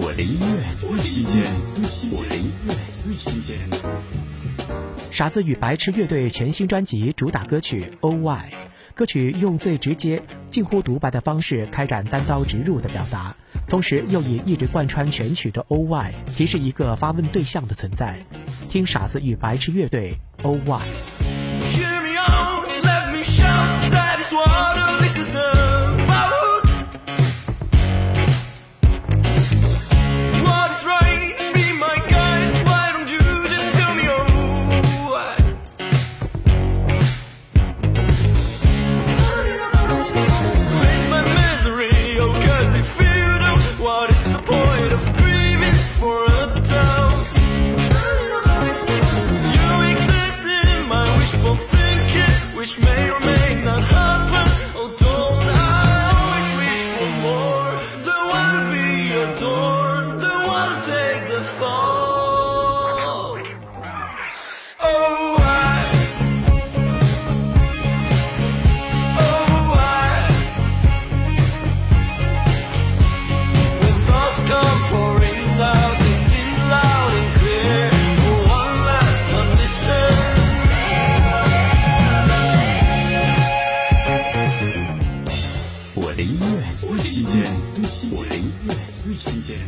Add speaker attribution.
Speaker 1: 我的音乐最新鲜，我的音乐最新鲜。
Speaker 2: 傻子与白痴乐队全新专辑主打歌曲《O Y》，歌曲用最直接、近乎独白的方式开展单刀直入的表达，同时又以一直贯穿全曲的 O Y 提示一个发问对象的存在。听傻子与白痴乐队《O Y》。
Speaker 3: Which may or may
Speaker 1: 音乐最新鲜，我的音乐最新鲜。